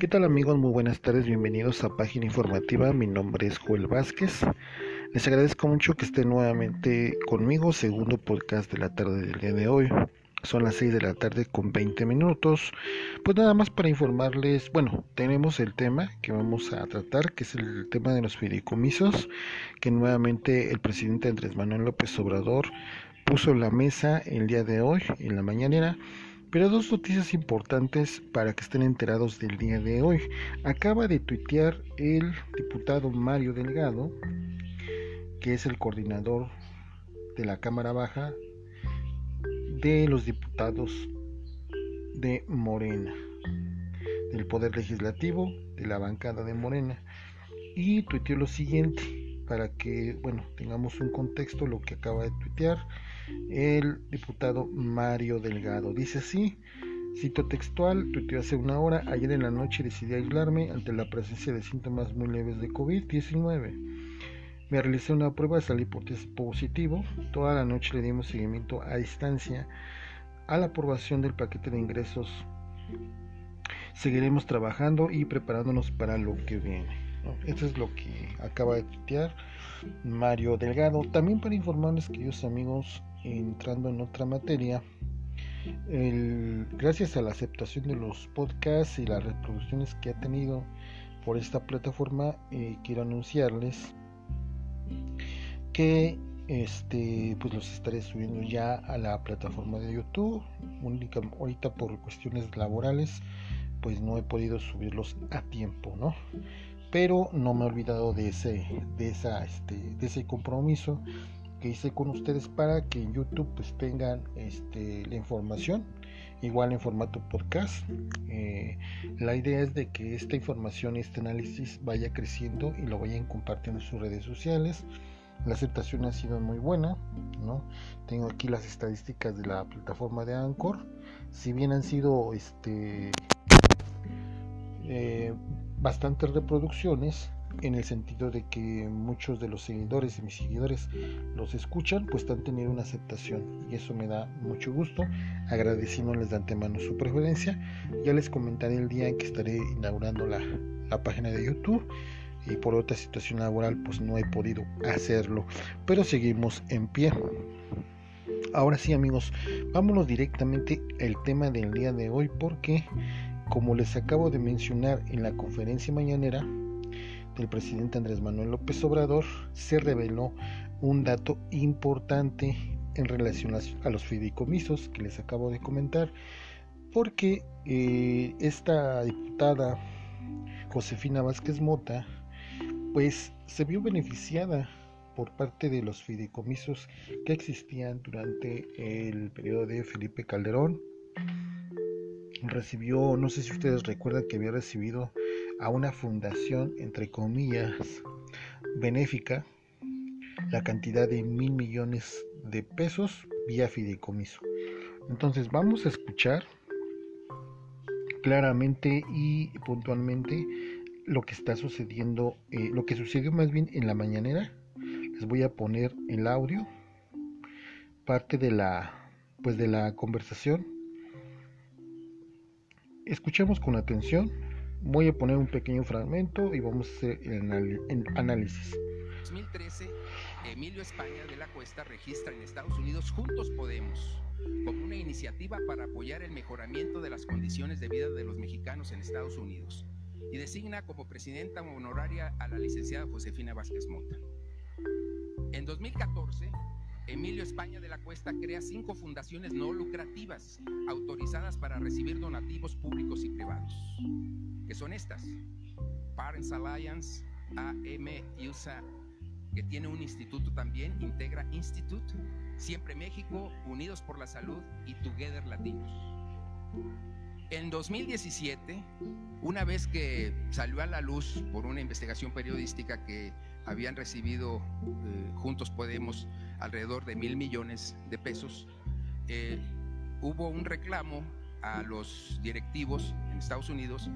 ¿Qué tal amigos? Muy buenas tardes, bienvenidos a Página Informativa. Mi nombre es Joel Vázquez. Les agradezco mucho que estén nuevamente conmigo, segundo podcast de la tarde del día de hoy. Son las 6 de la tarde con 20 minutos. Pues nada más para informarles, bueno, tenemos el tema que vamos a tratar, que es el tema de los fideicomisos, que nuevamente el presidente Andrés Manuel López Obrador puso en la mesa el día de hoy, en la mañanera pero dos noticias importantes para que estén enterados del día de hoy. Acaba de tuitear el diputado Mario Delgado, que es el coordinador de la Cámara Baja de los diputados de Morena, del Poder Legislativo, de la bancada de Morena, y tuiteó lo siguiente, para que, bueno, tengamos un contexto, lo que acaba de tuitear el diputado Mario Delgado. Dice así, cito textual, tuiteó hace una hora, ayer en la noche decidí aislarme ante la presencia de síntomas muy leves de COVID-19. Me realicé una prueba, salí positivo, toda la noche le dimos seguimiento a distancia a la aprobación del paquete de ingresos. Seguiremos trabajando y preparándonos para lo que viene. Esto es lo que acaba de tuitear Mario Delgado. También para informarles, queridos amigos, entrando en otra materia, gracias a la aceptación de los podcasts y las reproducciones que ha tenido por esta plataforma, eh, quiero anunciarles que este pues los estaré subiendo ya a la plataforma de YouTube. Única, ahorita por cuestiones laborales, pues no he podido subirlos a tiempo, ¿no? Pero no me he olvidado de ese, de esa, este, de ese compromiso que hice con ustedes para que en YouTube pues tengan este, la información igual en formato podcast. Eh, la idea es de que esta información y este análisis vaya creciendo y lo vayan compartiendo en sus redes sociales. La aceptación ha sido muy buena, ¿no? Tengo aquí las estadísticas de la plataforma de Anchor. Si bien han sido este, eh, bastantes reproducciones, en el sentido de que muchos de los seguidores y mis seguidores los escuchan, pues están teniendo una aceptación y eso me da mucho gusto, agradeciéndoles de antemano su preferencia. Ya les comentaré el día en que estaré inaugurando la, la página de YouTube y por otra situación laboral pues no he podido hacerlo, pero seguimos en pie. Ahora sí amigos, vámonos directamente al tema del día de hoy porque como les acabo de mencionar en la conferencia mañanera, el presidente Andrés Manuel López Obrador se reveló un dato importante en relación a los fideicomisos que les acabo de comentar, porque eh, esta diputada Josefina Vázquez Mota, pues se vio beneficiada por parte de los fideicomisos que existían durante el periodo de Felipe Calderón. Recibió, no sé si ustedes recuerdan que había recibido a una fundación, entre comillas, benéfica, la cantidad de mil millones de pesos vía fideicomiso. Entonces vamos a escuchar claramente y puntualmente lo que está sucediendo, eh, lo que sucedió más bien en la mañanera. Les voy a poner el audio, parte de la, pues de la conversación. Escuchemos con atención Voy a poner un pequeño fragmento y vamos a hacer el análisis. 2013, Emilio España de la Cuesta registra en Estados Unidos Juntos Podemos como una iniciativa para apoyar el mejoramiento de las condiciones de vida de los mexicanos en Estados Unidos y designa como presidenta honoraria a la licenciada Josefina Vázquez Mota. En 2014, Emilio España de la Cuesta crea cinco fundaciones no lucrativas autorizadas para recibir donativos públicos y privados, que son estas: Parents Alliance, AM USA, que tiene un instituto también, Integra Institute, Siempre México, Unidos por la Salud y Together Latinos. En 2017, una vez que salió a la luz por una investigación periodística que habían recibido eh, Juntos Podemos alrededor de mil millones de pesos, eh, hubo un reclamo a los directivos en Estados Unidos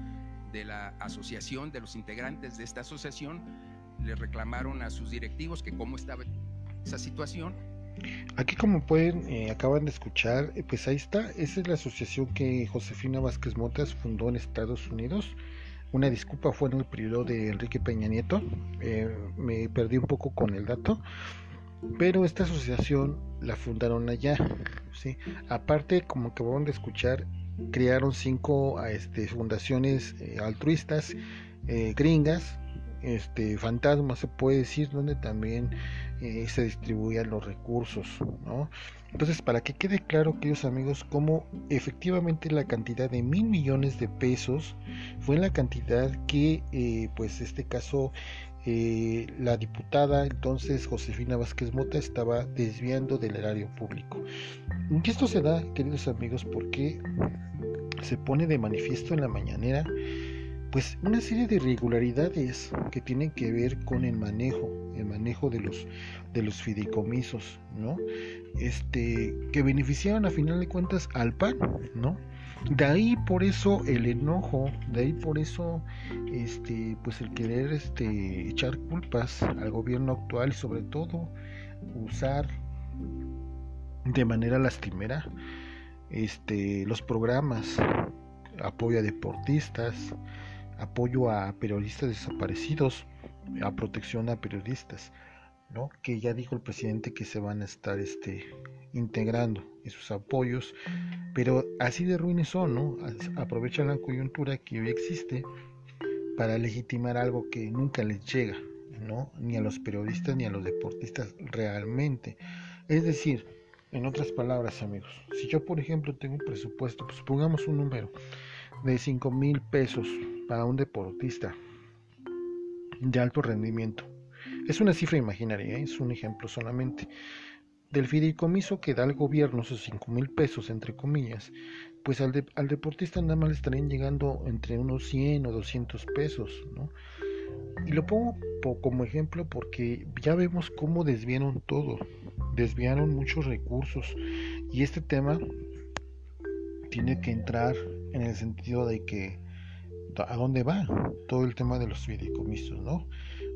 de la asociación, de los integrantes de esta asociación, le reclamaron a sus directivos que cómo estaba esa situación. Aquí como pueden, eh, acaban de escuchar, pues ahí está, esa es la asociación que Josefina Vázquez Motas fundó en Estados Unidos Una disculpa fue en el periodo de Enrique Peña Nieto. Eh, me perdí un poco con el dato. Pero esta asociación la fundaron allá. ¿sí? Aparte, como van de escuchar, crearon cinco este, fundaciones eh, altruistas eh, gringas este fantasma se puede decir donde también eh, se distribuían los recursos ¿no? entonces para que quede claro queridos amigos cómo efectivamente la cantidad de mil millones de pesos fue la cantidad que eh, pues este caso eh, la diputada entonces Josefina Vázquez Mota estaba desviando del erario público y esto se da queridos amigos porque se pone de manifiesto en la mañanera pues una serie de irregularidades que tienen que ver con el manejo, el manejo de los de los fideicomisos, ¿no? Este que beneficiaron a final de cuentas al PAN, ¿no? De ahí por eso el enojo, de ahí por eso este pues el querer este echar culpas al gobierno actual y sobre todo usar de manera lastimera este los programas apoyo a deportistas, apoyo a periodistas desaparecidos, a protección a periodistas, ¿no? que ya dijo el presidente que se van a estar este, integrando esos apoyos, pero así de ruines son, ¿no? aprovechan la coyuntura que hoy existe para legitimar algo que nunca les llega, ¿no? ni a los periodistas ni a los deportistas realmente. Es decir, en otras palabras, amigos, si yo por ejemplo tengo un presupuesto, pues pongamos un número de 5 mil pesos para un deportista de alto rendimiento. Es una cifra imaginaria, ¿eh? es un ejemplo solamente. Del fideicomiso que da el gobierno, esos 5 mil pesos, entre comillas, pues al, al, deportista nada más le estarían llegando entre unos 100 o 200 pesos, ¿no? Y lo pongo como ejemplo porque ya vemos cómo desviaron todo, desviaron muchos recursos. Y este tema tiene que entrar en el sentido de que a dónde va todo el tema de los fideicomisos, ¿no?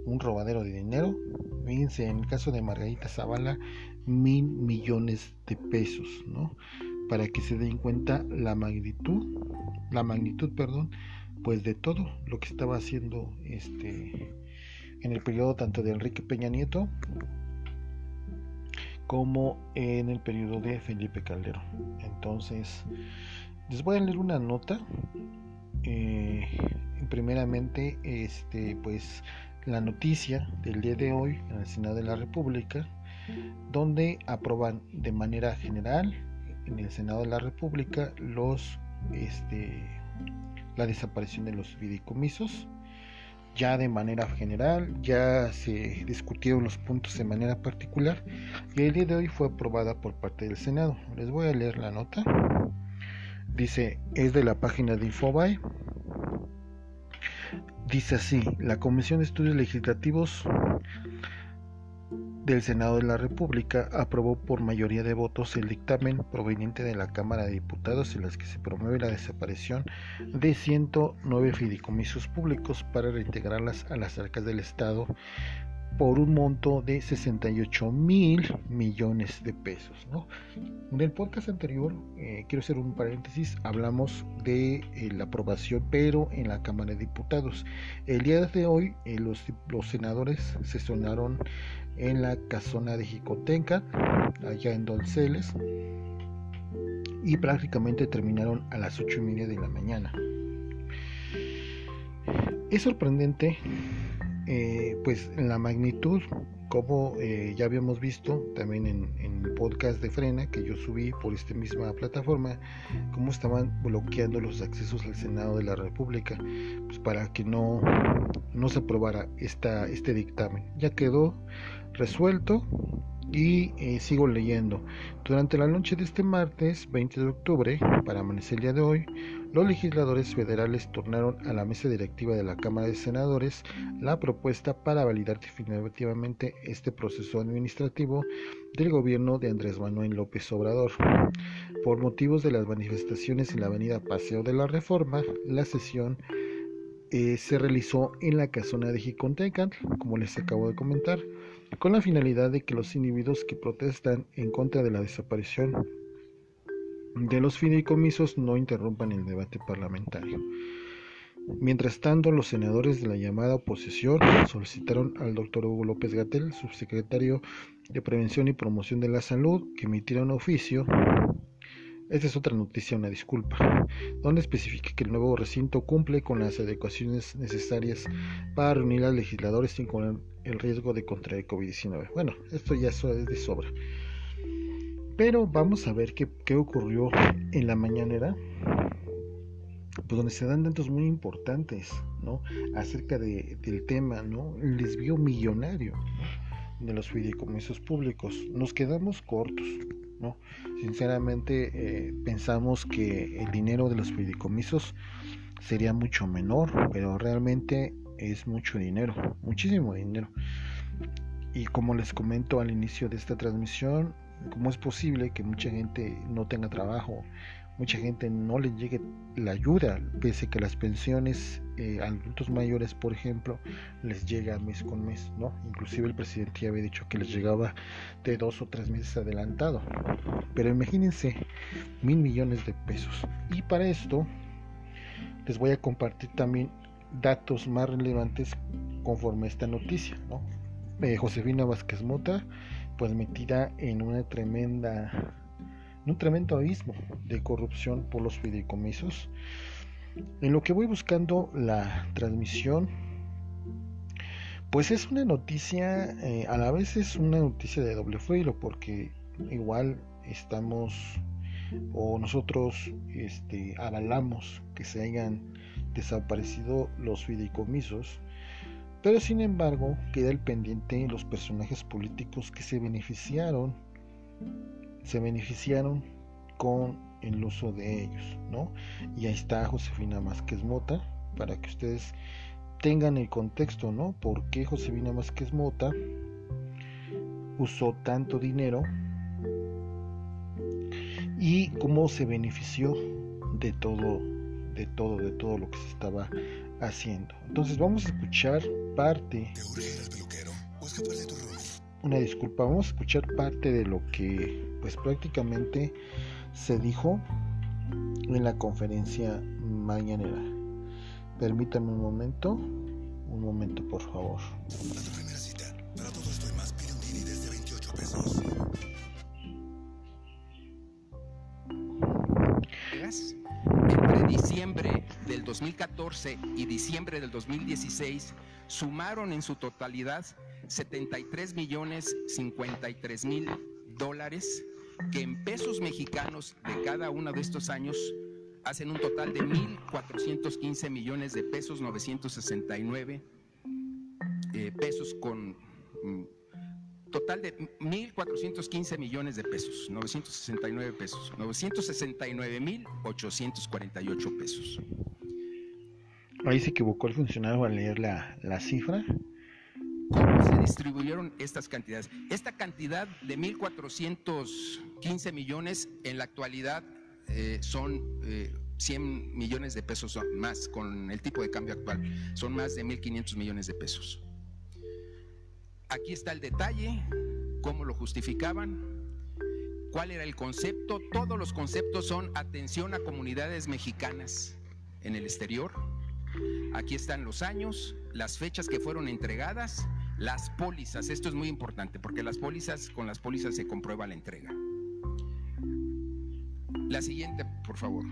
Un robadero de dinero, fíjense, en el caso de Margarita Zavala, mil millones de pesos, ¿no? Para que se den cuenta la magnitud, la magnitud, perdón, pues de todo lo que estaba haciendo este en el periodo tanto de Enrique Peña Nieto como en el periodo de Felipe Calderón. Entonces, les voy a leer una nota eh, primeramente este pues la noticia del día de hoy en el Senado de la República donde aprueban de manera general en el Senado de la República los este la desaparición de los fideicomisos. Ya de manera general ya se discutieron los puntos de manera particular y el día de hoy fue aprobada por parte del Senado. Les voy a leer la nota Dice, es de la página de Infobae. Dice así, la Comisión de Estudios Legislativos del Senado de la República aprobó por mayoría de votos el dictamen proveniente de la Cámara de Diputados en las que se promueve la desaparición de 109 fideicomisos públicos para reintegrarlas a las arcas del Estado por un monto de 68 mil millones de pesos. En el podcast anterior, eh, quiero hacer un paréntesis, hablamos de eh, la aprobación, pero en la Cámara de Diputados. El día de hoy, eh, los, senadores sesionaron en la casona de Jicotenca, allá en Donceles, y prácticamente terminaron a las 8 y media de la mañana. Es sorprendente eh, pues la magnitud, como eh, ya habíamos visto también en, el podcast de Frena que yo subí por esta misma plataforma, cómo estaban bloqueando los accesos al Senado de la República pues para que no, no se aprobara esta, este dictamen. Ya quedó resuelto y eh, sigo leyendo. Durante la noche de este martes 20 de octubre, para amanecer el día de hoy, los legisladores federales tornaron a la mesa directiva de la Cámara de Senadores la propuesta para validar definitivamente este proceso administrativo del gobierno de Andrés Manuel López Obrador. Por motivos de las manifestaciones en la avenida Paseo de la Reforma, la sesión eh, se realizó en la casona de Jicontecan, como les acabo de comentar, con la finalidad de que los individuos que protestan en contra de la desaparición de los fideicomisos no interrumpan el debate parlamentario. Mientras tanto, los senadores de la llamada oposición solicitaron al doctor Hugo López Gatel, subsecretario de Prevención y Promoción de la Salud, que emitiera un oficio. Esta es otra noticia, una disculpa, donde especifica que el nuevo recinto cumple con las adecuaciones necesarias para reunir a legisladores sin correr el riesgo de contraer COVID-19. Bueno, esto ya es de sobra. Pero vamos a ver qué, qué ocurrió en la mañanera pues donde se dan datos muy importantes, ¿no? Acerca de, del tema, ¿no? El desvío millonario de los fideicomisos públicos. Nos quedamos cortos, ¿no? Sinceramente eh, pensamos que el dinero de los fideicomisos sería mucho menor, pero realmente es mucho dinero, muchísimo dinero. Y como les comento al inicio de esta transmisión, ¿cómo es posible que mucha gente no tenga trabajo? mucha gente no le llegue la ayuda, pese que las pensiones eh, a adultos mayores, por ejemplo, les llega mes con mes, ¿no? Inclusive el presidente ya había dicho que les llegaba de dos o tres meses adelantado. Pero imagínense, mil millones de pesos. Y para esto les voy a compartir también datos más relevantes conforme a esta noticia, ¿no? Eh, Josefina Vázquez Mota, pues metida en una tremenda un tremendo abismo de corrupción por los fideicomisos. En lo que voy buscando la transmisión, pues es una noticia, eh, a la vez es una noticia de doble filo, porque igual estamos o nosotros este, avalamos que se hayan desaparecido los fideicomisos, pero sin embargo queda el pendiente los personajes políticos que se beneficiaron se beneficiaron con el uso de ellos, ¿no? Y ahí está Josefina Másquez Mota, para que ustedes tengan el contexto, ¿no? ¿Por qué Josefina Másquez Mota usó tanto dinero y cómo se benefició de todo, de todo, de todo lo que se estaba haciendo? Entonces vamos a escuchar parte. Una disculpa, vamos a escuchar parte de lo que pues prácticamente se dijo en la conferencia mañanera. Permítame un momento, un momento por favor. Entre diciembre 2014 y diciembre del 2016 sumaron en su totalidad 73 millones 53 mil dólares que en pesos mexicanos de cada uno de estos años hacen un total de 1.415 millones de pesos, 969 eh, pesos con... Mm, total de 1.415 millones de pesos, 969 pesos, 969.848 pesos. Ahí se equivocó el funcionario al leer la, la cifra cómo se distribuyeron estas cantidades. Esta cantidad de 1.415 millones en la actualidad eh, son 100 eh, millones de pesos más con el tipo de cambio actual. Son más de 1.500 millones de pesos. Aquí está el detalle, cómo lo justificaban, cuál era el concepto. Todos los conceptos son atención a comunidades mexicanas en el exterior. Aquí están los años, las fechas que fueron entregadas las pólizas, esto es muy importante porque las pólizas, con las pólizas se comprueba la entrega. La siguiente, por favor.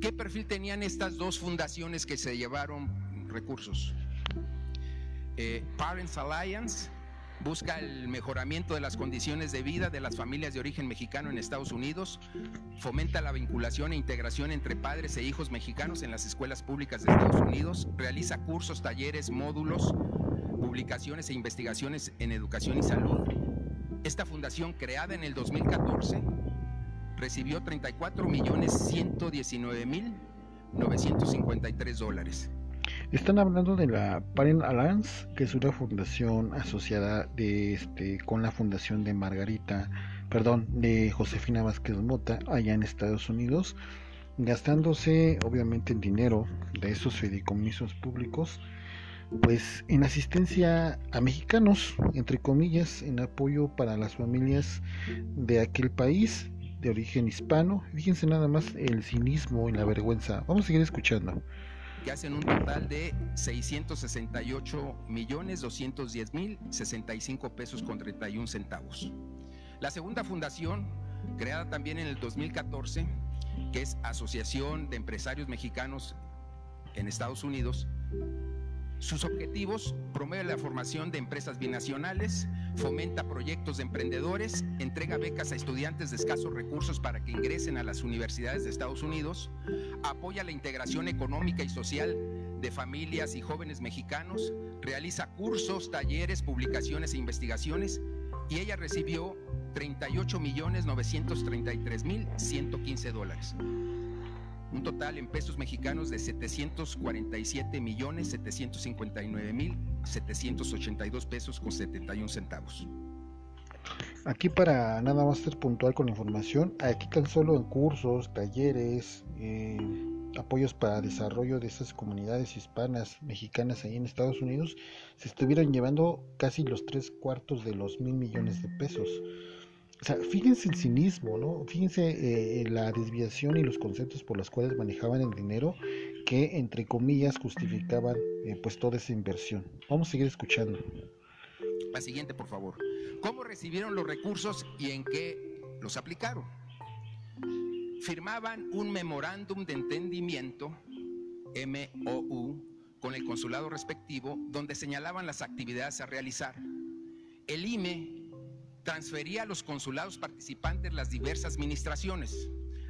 ¿Qué perfil tenían estas dos fundaciones que se llevaron recursos? Eh, Parents Alliance busca el mejoramiento de las condiciones de vida de las familias de origen mexicano en Estados Unidos, fomenta la vinculación e integración entre padres e hijos mexicanos en las escuelas públicas de Estados Unidos, realiza cursos, talleres, módulos, publicaciones e investigaciones en educación y salud. Esta fundación, creada en el 2014, recibió 34 millones 119 mil 953 dólares están hablando de la Parent Alliance, que es una fundación asociada de este con la fundación de Margarita, perdón, de Josefina Vázquez Mota allá en Estados Unidos, gastándose obviamente el dinero de esos fideicomisos públicos pues en asistencia a mexicanos, entre comillas, en apoyo para las familias de aquel país de origen hispano. Fíjense nada más el cinismo y la vergüenza. Vamos a seguir escuchando. Que hacen un total de 668 millones 210 mil 65 pesos con 31 centavos. La segunda fundación, creada también en el 2014, que es Asociación de Empresarios Mexicanos en Estados Unidos, sus objetivos promueve la formación de empresas binacionales, fomenta proyectos de emprendedores, entrega becas a estudiantes de escasos recursos para que ingresen a las universidades de Estados Unidos, apoya la integración económica y social de familias y jóvenes mexicanos, realiza cursos, talleres, publicaciones e investigaciones y ella recibió 38 millones 933 mil 115 dólares un total en pesos mexicanos de 747 millones 759 mil 782 pesos con 71 centavos. Aquí para nada más ser puntual con la información, aquí tan solo en cursos, talleres, eh, apoyos para desarrollo de esas comunidades hispanas, mexicanas ahí en Estados Unidos, se estuvieran llevando casi los tres cuartos de los mil millones de pesos. O sea, fíjense el cinismo, ¿no? Fíjense eh, la desviación y los conceptos por los cuales manejaban el dinero que, entre comillas, justificaban eh, pues toda esa inversión. Vamos a seguir escuchando. La siguiente, por favor. ¿Cómo recibieron los recursos y en qué los aplicaron? Firmaban un memorándum de entendimiento, MOU, con el consulado respectivo, donde señalaban las actividades a realizar. El IME transfería a los consulados participantes las diversas administraciones.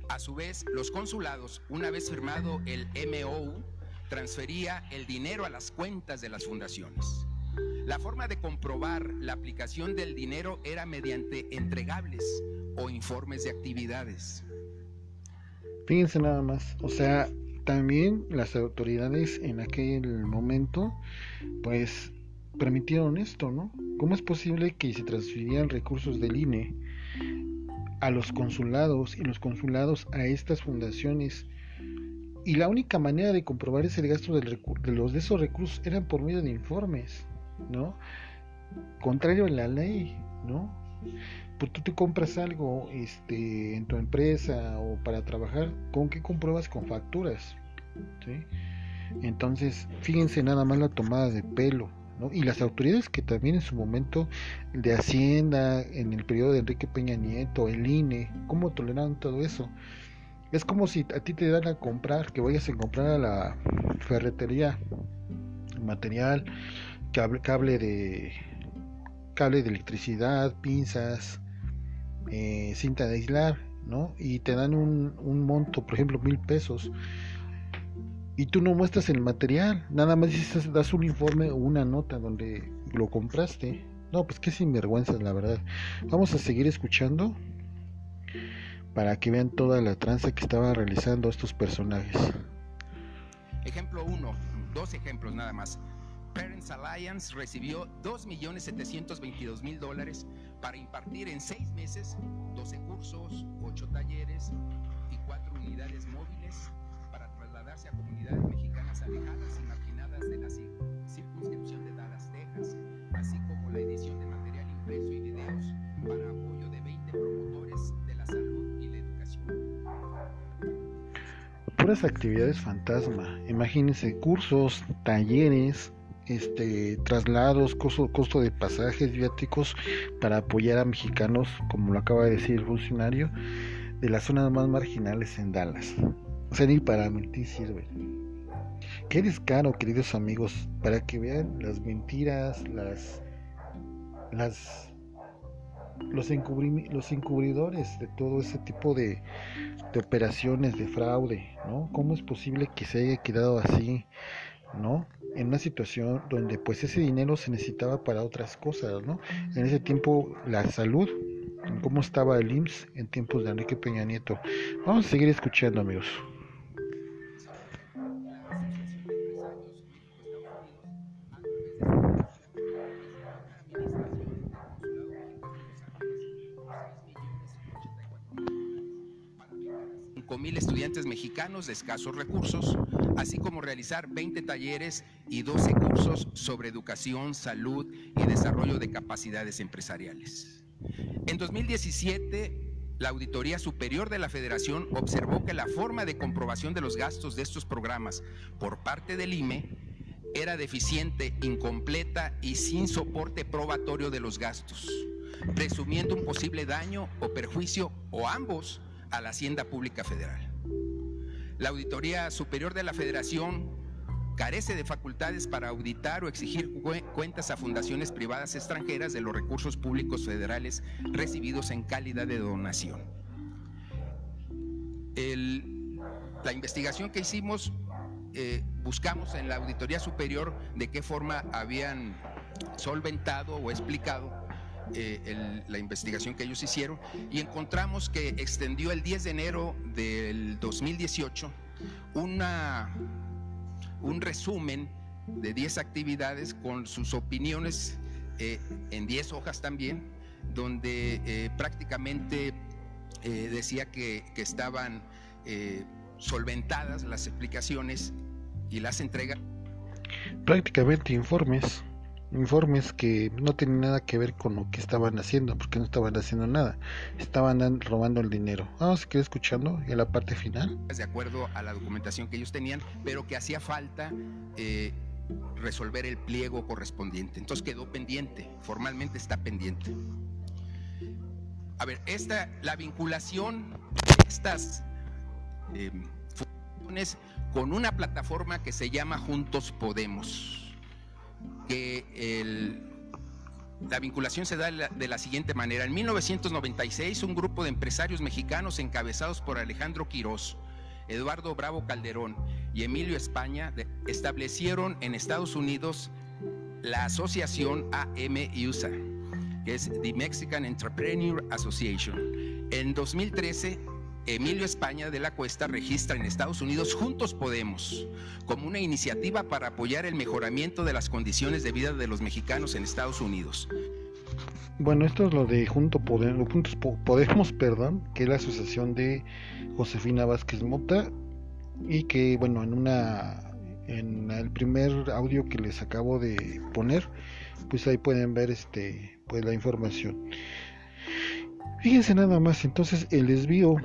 A su vez, los consulados, una vez firmado el MOU, transfería el dinero a las cuentas de las fundaciones. La forma de comprobar la aplicación del dinero era mediante entregables o informes de actividades. Fíjense nada más, o sea, también las autoridades en aquel momento, pues permitieron esto, ¿no? ¿Cómo es posible que se transfirieran recursos del INE a los consulados y los consulados a estas fundaciones? Y la única manera de comprobar ese gasto de los de esos recursos eran por medio de informes, ¿no? Contrario a la ley, ¿no? Pues tú te compras algo este, en tu empresa o para trabajar, ¿con qué compruebas? Con facturas, ¿sí? Entonces, fíjense nada más la tomada de pelo, y las autoridades que también en su momento de Hacienda, en el periodo de Enrique Peña Nieto, el INE, ¿cómo toleraron todo eso? Es como si a ti te dan a comprar, que vayas a comprar a la ferretería material, cable, cable de cable de electricidad, pinzas, eh, cinta de aislar, ¿no? Y te dan un, un monto, por ejemplo, mil pesos y tú no muestras el material, nada más dices, das un informe o una nota donde lo compraste. No, pues qué sinvergüenza, la verdad. Vamos a seguir escuchando para que vean toda la tranza que estaban realizando estos personajes. Ejemplo 1, dos ejemplos nada más. Parents Alliance recibió 2.722.000 dólares para impartir en seis meses 12 cursos, 8 talleres y 4 unidades móviles a comunidades mexicanas alejadas y marginadas de la circunscripción de Dallas, Texas, así como la edición de material impreso y videos para apoyo de 20 promotores de la salud y la educación. Puras actividades fantasma, imagínense cursos, talleres, este, traslados, costo, costo de pasajes viáticos para apoyar a mexicanos, como lo acaba de decir el funcionario, de las zonas más marginales en Dallas. O sea, ni para mentir sirve. Qué descaro, queridos amigos, para que vean las mentiras, las, las, los, los encubridores de todo ese tipo de, de operaciones de fraude, ¿no? ¿Cómo es posible que se haya quedado así, ¿no? En una situación donde pues ese dinero se necesitaba para otras cosas, ¿no? En ese tiempo la salud, cómo estaba el IMSS en tiempos de Enrique Peña Nieto. Vamos a seguir escuchando, amigos. Estudiantes mexicanos de escasos recursos, así como realizar 20 talleres y 12 cursos sobre educación, salud y desarrollo de capacidades empresariales. En 2017 la Auditoría Superior de la Federación observó que la forma de comprobación de los gastos de estos programas por parte del IME era deficiente, incompleta y sin soporte probatorio de los gastos, presumiendo un posible daño o perjuicio o ambos a la Hacienda Pública Federal. La Auditoría Superior de la Federación carece de facultades para auditar o exigir cuentas a fundaciones privadas extranjeras de los recursos públicos federales recibidos en calidad de donación. la investigación que hicimos, eh, buscamos en la Auditoría Superior de qué forma habían solventado o explicado eh, la investigación que ellos hicieron y encontramos que extendió el 10 de enero del 2018 una un resumen de 10 actividades con sus opiniones eh, en 10 hojas también, donde eh, prácticamente decía que, que estaban solventadas las explicaciones y las entregas. Prácticamente informes informes que no tenían nada que ver con lo que estaban haciendo, porque no estaban haciendo nada, estaban robando el dinero. Vamos a seguir escuchando en la parte final. De acuerdo a la documentación que ellos tenían, pero que hacía falta eh, resolver el pliego correspondiente. Entonces quedó pendiente, formalmente está pendiente. A ver, esta, la vinculación de estas eh, funciones con una plataforma que se llama Juntos Podemos que la vinculación se da de la siguiente manera. En 1996, un grupo de empresarios mexicanos encabezados por Alejandro Quirós, Eduardo Bravo Calderón y Emilio España establecieron en Estados Unidos la asociación AMUSA, que es The Mexican Entrepreneur Association. En 2013 Emilio España de la Cuesta registra en Estados Unidos Juntos Podemos como una iniciativa para apoyar el mejoramiento de las condiciones de vida de los mexicanos en Estados Unidos. Bueno, esto es lo de Juntos Podemos, Juntos Podemos, perdón, que es la asociación de Josefina Vázquez Mota y que bueno, en una en el primer audio que les acabo de poner, pues ahí pueden ver este pues la información. Fíjense nada más, entonces el desvío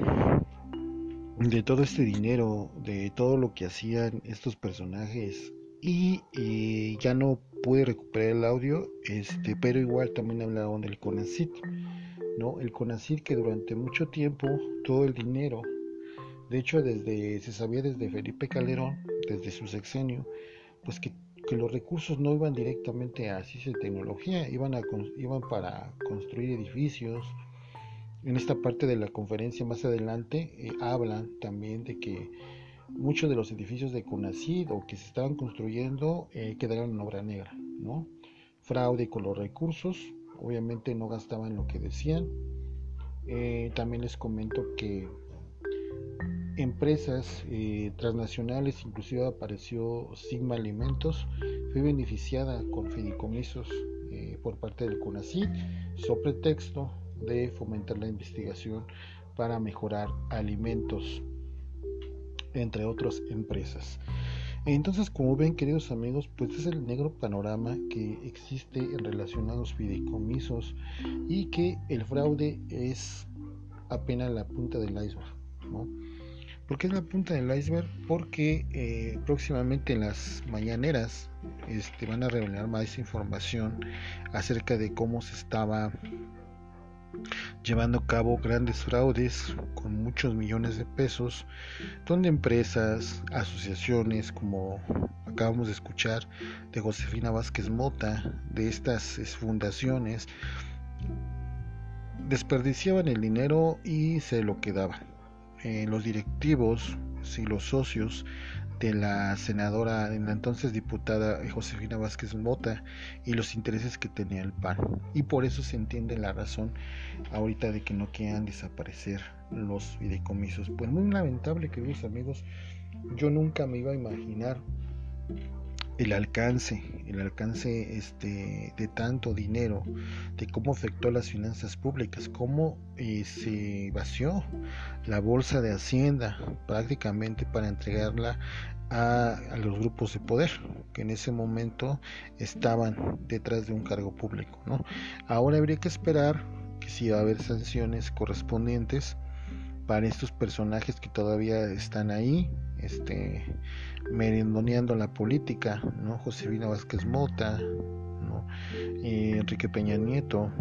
de todo este dinero, de todo lo que hacían estos personajes y eh, ya no pude recuperar el audio, este, pero igual también hablaron del CONACIT, ¿no? El CONACIT que durante mucho tiempo todo el dinero, de hecho desde se sabía desde Felipe Calderón, desde su sexenio, pues que, que los recursos no iban directamente a ciencia y tecnología, iban a iban para construir edificios, en esta parte de la conferencia más adelante eh, hablan también de que muchos de los edificios de CONACID o que se estaban construyendo eh, quedaron en obra negra, ¿no? Fraude con los recursos, obviamente no gastaban lo que decían. Eh, también les comento que empresas transnacionales, inclusive apareció Sigma Alimentos, fue beneficiada con fideicomisos por parte del CONACID, sobre texto de fomentar la investigación para mejorar alimentos, entre otras empresas. Entonces, como ven, queridos amigos, pues es el negro panorama que existe en relación a los fideicomisos y que el fraude es apenas la punta del iceberg. ¿no? ¿Por qué es la punta del iceberg? Porque eh, próximamente en las mañaneras este, van a revelar más información acerca de cómo se estaba llevando a cabo grandes fraudes con muchos millones de pesos, donde empresas, asociaciones, como acabamos de escuchar de Josefina Vázquez Mota, de estas fundaciones, desperdiciaban el dinero y se lo quedaban. Eh, los directivos y los socios de la senadora, en la entonces diputada Josefina Vázquez Mota y los intereses que tenía el PAN. Y por eso se entiende la razón ahorita de que no quieran desaparecer los fideicomisos. Pues muy lamentable, queridos amigos, yo nunca me iba a imaginar el alcance, el alcance este, de tanto dinero, de cómo afectó las finanzas públicas, cómo eh, se vació la bolsa de Hacienda prácticamente para entregarla a, los grupos de poder que en ese momento estaban detrás de un cargo público. ¿no? Ahora habría que esperar que sí va a haber sanciones correspondientes para estos personajes que todavía están ahí, este, merendoneando la política, ¿no? Josefina Vázquez Mota, ¿no? Enrique Peña Nieto,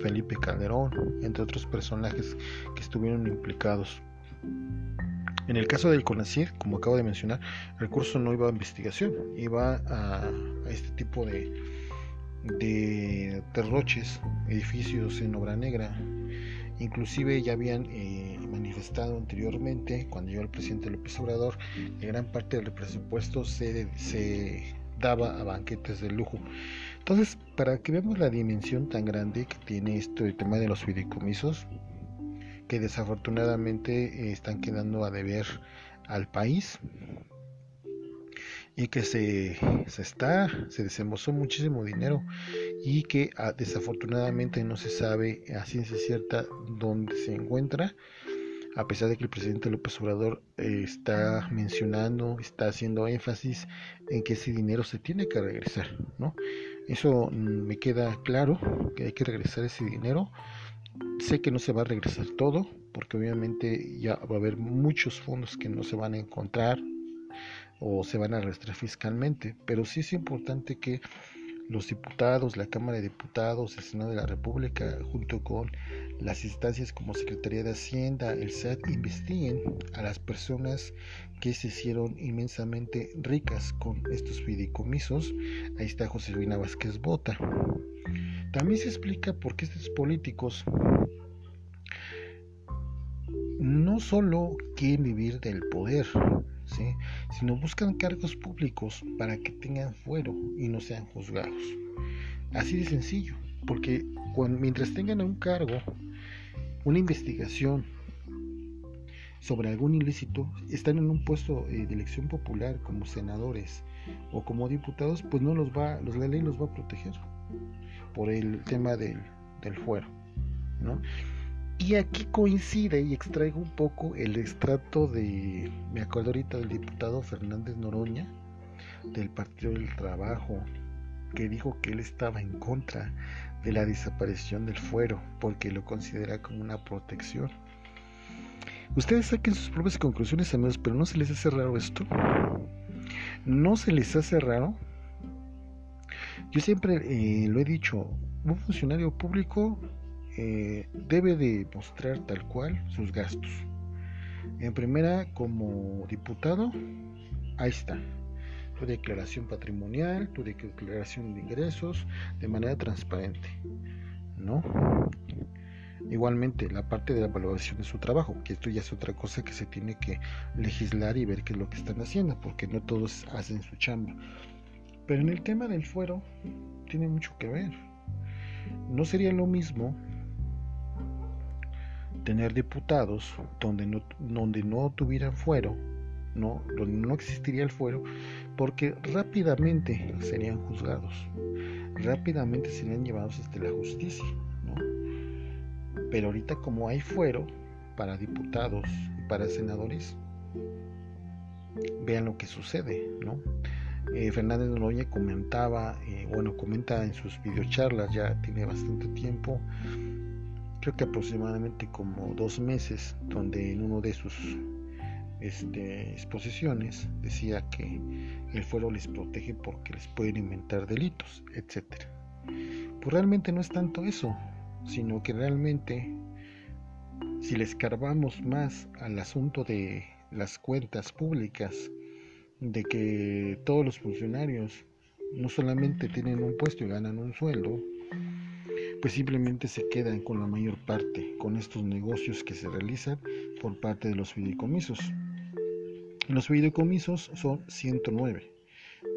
Felipe Calderón, entre otros personajes que estuvieron implicados. En el caso del CONACYT, como acabo de mencionar, el recurso no iba a investigación, iba a, este tipo de, de derroches, edificios en obra negra. Inclusive ya habían eh, manifestado anteriormente, cuando llegó el presidente López Obrador, que gran parte del presupuesto se, se daba a banquetes de lujo. Entonces, para que veamos la dimensión tan grande que tiene esto el tema de los fideicomisos, que desafortunadamente eh, están quedando a deber al país y que se, se está, se desembolsó muchísimo dinero y que ah, desafortunadamente no se sabe a ciencia cierta dónde se encuentra, a pesar de que el presidente López Obrador eh, está mencionando, está haciendo énfasis en que ese dinero se tiene que regresar, ¿no? Eso mm, me queda claro, que hay que regresar ese dinero. Sé que no se va a regresar todo, porque obviamente ya va a haber muchos fondos que no se van a encontrar o se van a arrastrar fiscalmente, pero sí es importante que los diputados, la Cámara de Diputados, el Senado de la República, junto con las instancias como Secretaría de Hacienda, el SAT, investiguen a las personas que se hicieron inmensamente ricas con estos fideicomisos. Ahí está José Luis Vázquez Bota. También se explica por qué estos políticos no solo quieren vivir del poder, sino buscan cargos públicos para que tengan fuero y no sean juzgados. Así de sencillo, porque mientras tengan un cargo, una investigación sobre algún ilícito, están en un puesto eh, de elección popular como senadores o como diputados, pues no los va, los, la ley los va a proteger por el tema del, del fuero, ¿no? Y aquí coincide y extraigo un poco el extracto de, me acuerdo ahorita del diputado Fernández Noroña, del Partido del Trabajo, que dijo que él estaba en contra de la desaparición del fuero, porque lo considera como una protección. Ustedes saquen sus propias conclusiones, amigos, pero ¿no se les hace raro esto? ¿No se les hace raro? Yo siempre eh, lo he dicho, un funcionario público eh, debe de mostrar tal cual sus gastos. En primera, como diputado, ahí está. Tu declaración patrimonial, tu declaración de ingresos, de manera transparente. ¿No? Igualmente, la parte de la valoración de su trabajo, que esto ya es otra cosa que se tiene que legislar y ver qué es lo que están haciendo, porque no todos hacen su chamba. Pero en el tema del fuero, tiene mucho que ver. No sería lo mismo tener diputados donde no, donde no tuvieran fuero, ¿no? donde no existiría el fuero, porque rápidamente serían juzgados, rápidamente serían llevados hasta la justicia. ¿no? Pero ahorita como hay fuero para diputados y para senadores, vean lo que sucede. ¿no? Eh, Fernández Noroña comentaba, eh, bueno, comenta en sus videocharlas, ya tiene bastante tiempo, creo que aproximadamente como dos meses, donde en uno de sus este, exposiciones decía que el fuero les protege porque les pueden inventar delitos, etc. Pues realmente no es tanto eso, sino que realmente si le escarbamos más al asunto de las cuentas públicas, de que todos los funcionarios no solamente tienen un puesto y ganan un sueldo, pues simplemente se quedan con la mayor parte, con estos negocios que se realizan por parte de los fideicomisos. Los fideicomisos son 109,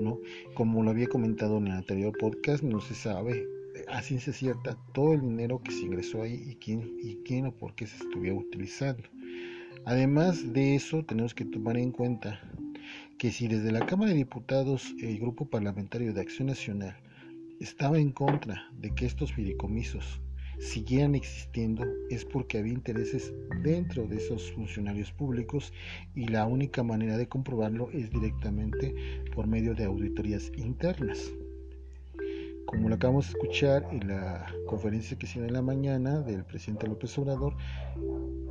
¿no? Como lo había comentado en el anterior podcast, no se sabe a ciencia cierta todo el dinero que se ingresó ahí y quién, y quién o por qué se estuviera utilizando. Además de eso, tenemos que tomar en cuenta que si desde la Cámara de Diputados el Grupo Parlamentario de Acción Nacional estaba en contra de que estos fideicomisos siguieran existiendo es porque había intereses dentro de esos funcionarios públicos y la única manera de comprobarlo es directamente por medio de auditorías internas. como lo acabamos de escuchar en la conferencia que hicieron en la mañana del presidente López Obrador,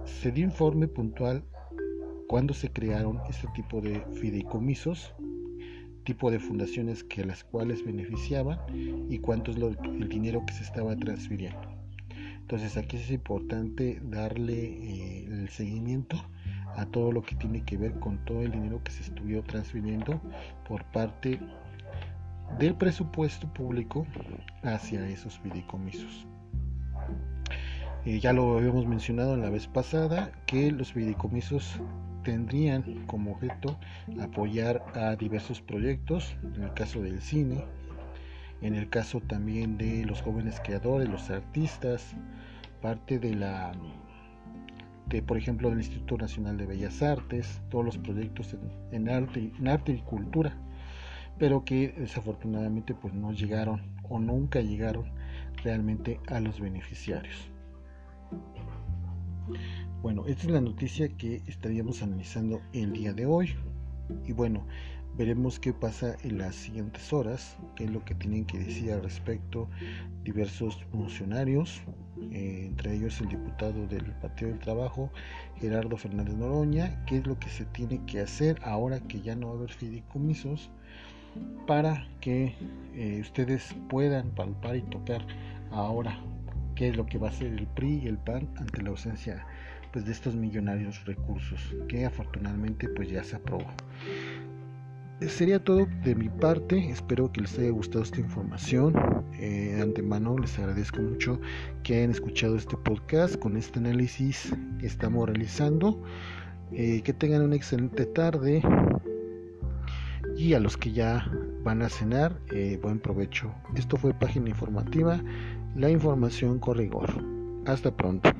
se dio informe puntual cuando se crearon este tipo de fideicomisos, tipo de fundaciones que las cuales beneficiaban y cuánto es el dinero que se estaba transfiriendo. Entonces aquí es importante darle eh, el seguimiento a todo lo que tiene que ver con todo el dinero que se estuvo transfiriendo por parte del presupuesto público hacia esos fideicomisos. Eh, ya lo habíamos mencionado en la vez pasada que los fideicomisos tendrían como objeto apoyar a diversos proyectos, en el caso del cine, en el caso también de los jóvenes creadores, los artistas, parte de la de por ejemplo del Instituto Nacional de Bellas Artes, todos los proyectos en, arte, arte y cultura pero que desafortunadamente pues no llegaron o nunca llegaron realmente a los beneficiarios. Bueno, esta es la noticia que estaríamos analizando el día de hoy. Y bueno, veremos qué pasa en las siguientes horas, qué es lo que tienen que decir al respecto diversos funcionarios, eh, entre ellos el diputado del Partido del Trabajo, Gerardo Fernández Noroña, qué es lo que se tiene que hacer ahora que ya no va a haber fideicomisos para que eh, ustedes puedan palpar y tocar ahora qué es lo que va a hacer el PRI y el PAN ante la ausencia de estos millonarios recursos que afortunadamente pues ya se aprobó. Sería todo de mi parte, espero que les haya gustado esta información. Eh, antemano les agradezco mucho que hayan escuchado este podcast con este análisis que estamos realizando. Eh, que tengan una excelente tarde, y a los que ya van a cenar, eh, buen provecho. Esto fue página informativa, la información con rigor. Hasta pronto.